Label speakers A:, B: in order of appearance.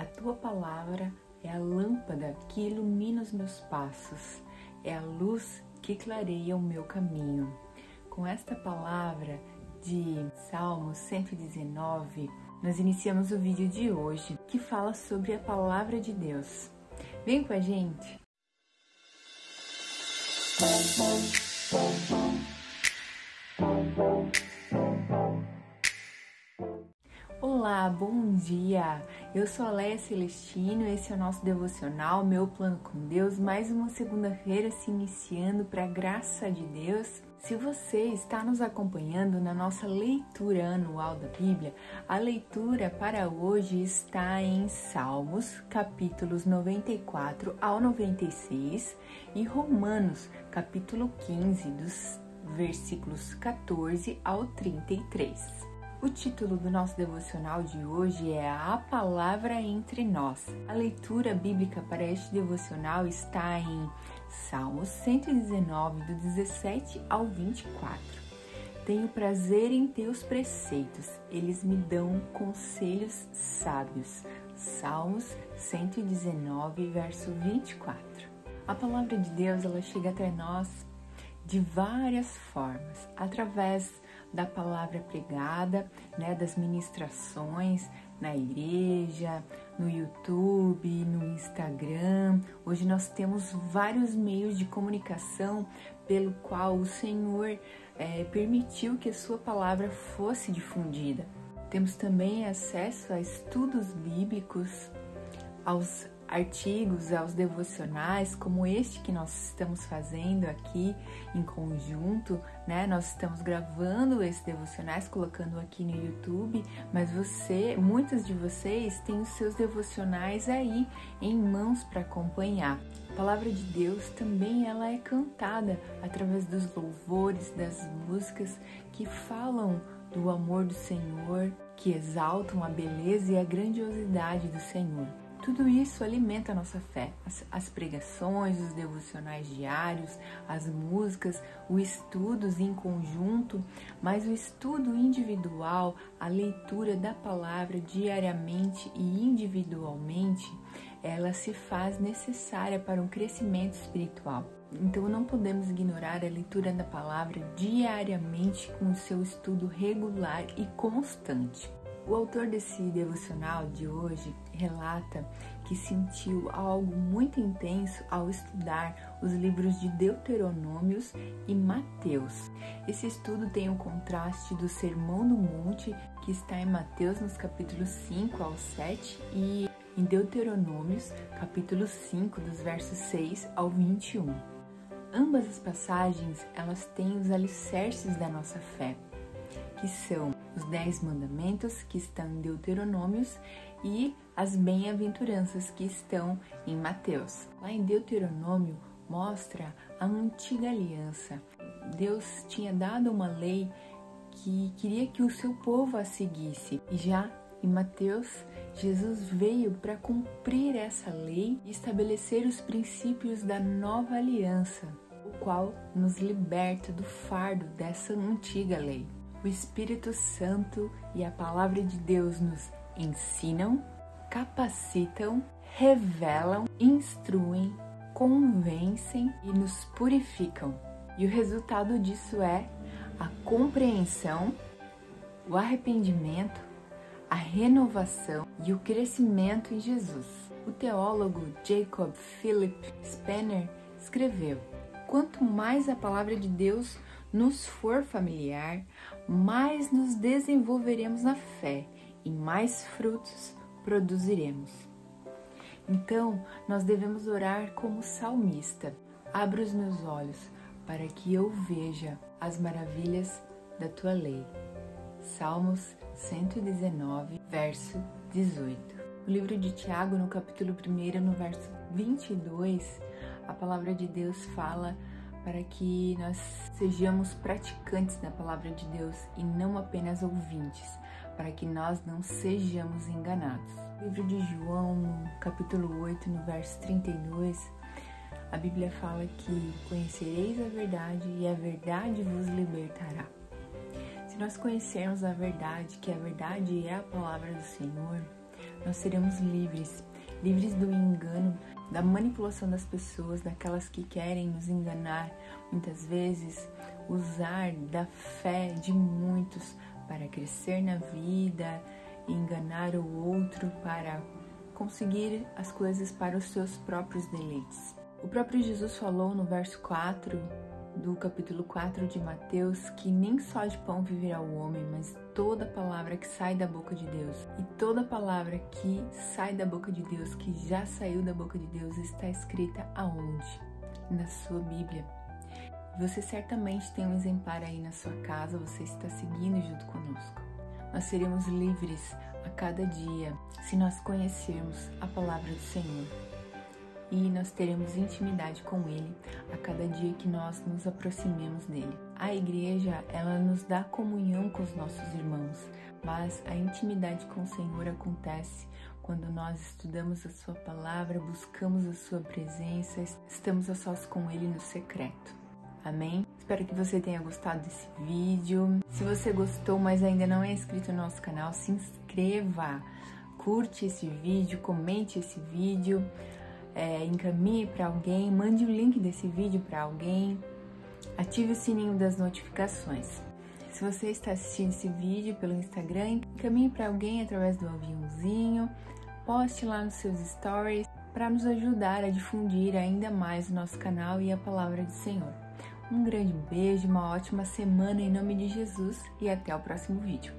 A: A tua palavra é a lâmpada que ilumina os meus passos, é a luz que clareia o meu caminho. Com esta palavra de Salmo 119, nós iniciamos o vídeo de hoje que fala sobre a palavra de Deus. Vem com a gente! Olá, bom dia! Eu sou a Leia Celestino, esse é o nosso devocional, meu plano com Deus. Mais uma segunda-feira se iniciando para a graça de Deus. Se você está nos acompanhando na nossa leitura anual da Bíblia, a leitura para hoje está em Salmos, capítulos 94 ao 96 e Romanos, capítulo 15, dos versículos 14 ao 33. O título do nosso devocional de hoje é A Palavra entre Nós. A leitura bíblica para este devocional está em Salmos 119, do 17 ao 24. Tenho prazer em teus preceitos, eles me dão conselhos sábios. Salmos 119, verso 24. A palavra de Deus ela chega até nós de várias formas, através da palavra pregada, né, das ministrações na igreja, no YouTube, no Instagram. Hoje nós temos vários meios de comunicação pelo qual o Senhor é, permitiu que a sua palavra fosse difundida. Temos também acesso a estudos bíblicos, aos artigos, aos devocionais, como este que nós estamos fazendo aqui em conjunto, né? Nós estamos gravando esses devocionais, colocando aqui no YouTube, mas você, muitas de vocês têm os seus devocionais aí em mãos para acompanhar. A palavra de Deus também ela é cantada através dos louvores, das músicas que falam do amor do Senhor, que exaltam a beleza e a grandiosidade do Senhor. Tudo isso alimenta a nossa fé. As, as, pregações, os devocionais diários, as músicas, os estudos em conjunto, mas o estudo individual, a leitura da palavra diariamente e individualmente, ela se faz necessária para um crescimento espiritual. Então não podemos ignorar a leitura da palavra diariamente com o seu estudo regular e constante. O autor desse devocional de hoje relata que sentiu algo muito intenso ao estudar os livros de Deuteronômios e Mateus. Esse estudo tem o contraste do Sermão do Monte, que está em Mateus nos capítulos 5 ao 7 e em Deuteronômios, capítulo 5, dos versos 6 ao 21. Ambas as passagens, elas têm os alicerces da nossa fé, que são os Dez Mandamentos, que estão em Deuteronômios, e as Bem-aventuranças, que estão em Mateus. Lá em Deuteronômio mostra a antiga aliança. Deus tinha dado uma lei que queria que o seu povo a seguisse. E já em Mateus, Jesus veio para cumprir essa lei e estabelecer os princípios da nova aliança, o qual nos liberta do fardo dessa antiga lei. O Espírito Santo e a Palavra de Deus nos ensinam, capacitam, revelam, instruem, convencem e nos purificam. E o resultado disso é a compreensão, o arrependimento, a renovação e o crescimento em Jesus. O teólogo Jacob Philip Spener escreveu: Quanto mais a palavra de Deus nos for familiar, mais nos desenvolveremos na fé e mais frutos produziremos. Então, nós devemos orar como salmista: Abra os meus olhos para que eu veja as maravilhas da tua lei. Salmos 119, verso 18. O livro de Tiago, no capítulo 1, no verso 22, a palavra de Deus fala para que nós sejamos praticantes da palavra de Deus e não apenas ouvintes, para que nós não sejamos enganados. No livro de João, capítulo 8, no verso 32, a Bíblia fala que conhecereis a verdade e a verdade vos libertará. Se nós conhecermos a verdade, que a verdade é a palavra do Senhor, nós seremos livres, livres do engano, da manipulação das pessoas, daquelas que querem nos enganar, muitas vezes usar da fé de muitos para crescer na vida, enganar o outro para conseguir as coisas para os seus próprios deleites. O próprio Jesus falou no verso 4 do capítulo 4 de Mateus que nem só de pão viverá o homem, mas toda palavra que sai da boca de Deus. E toda palavra que sai da boca de Deus, que já saiu da boca de Deus, está escrita aonde? Na sua Bíblia. Você certamente tem um exemplar aí na sua casa, você está seguindo junto conosco. Nós seremos livres a cada dia se nós conhecermos a palavra do Senhor e nós teremos intimidade com Ele a cada dia que nós nos aproximemos dele. A igreja, ela nos dá comunhão com os nossos irmãos, mas a intimidade com o Senhor acontece quando nós estudamos a Sua palavra, buscamos a Sua presença, estamos a sós com Ele no secreto. Amém? Espero que você tenha gostado desse vídeo. Se você gostou, mas ainda não é inscrito no nosso canal, se inscreva, curte esse vídeo, comente esse vídeo é, encaminhe para alguém, mande o link desse vídeo para alguém, ative o sininho das notificações. Se você está assistindo esse vídeo pelo Instagram, encaminhe para alguém através do aviãozinho, poste lá nos seus stories para nos ajudar a difundir ainda mais o nosso canal e a palavra do Senhor. Um grande beijo, uma ótima semana em nome de Jesus e até o próximo vídeo.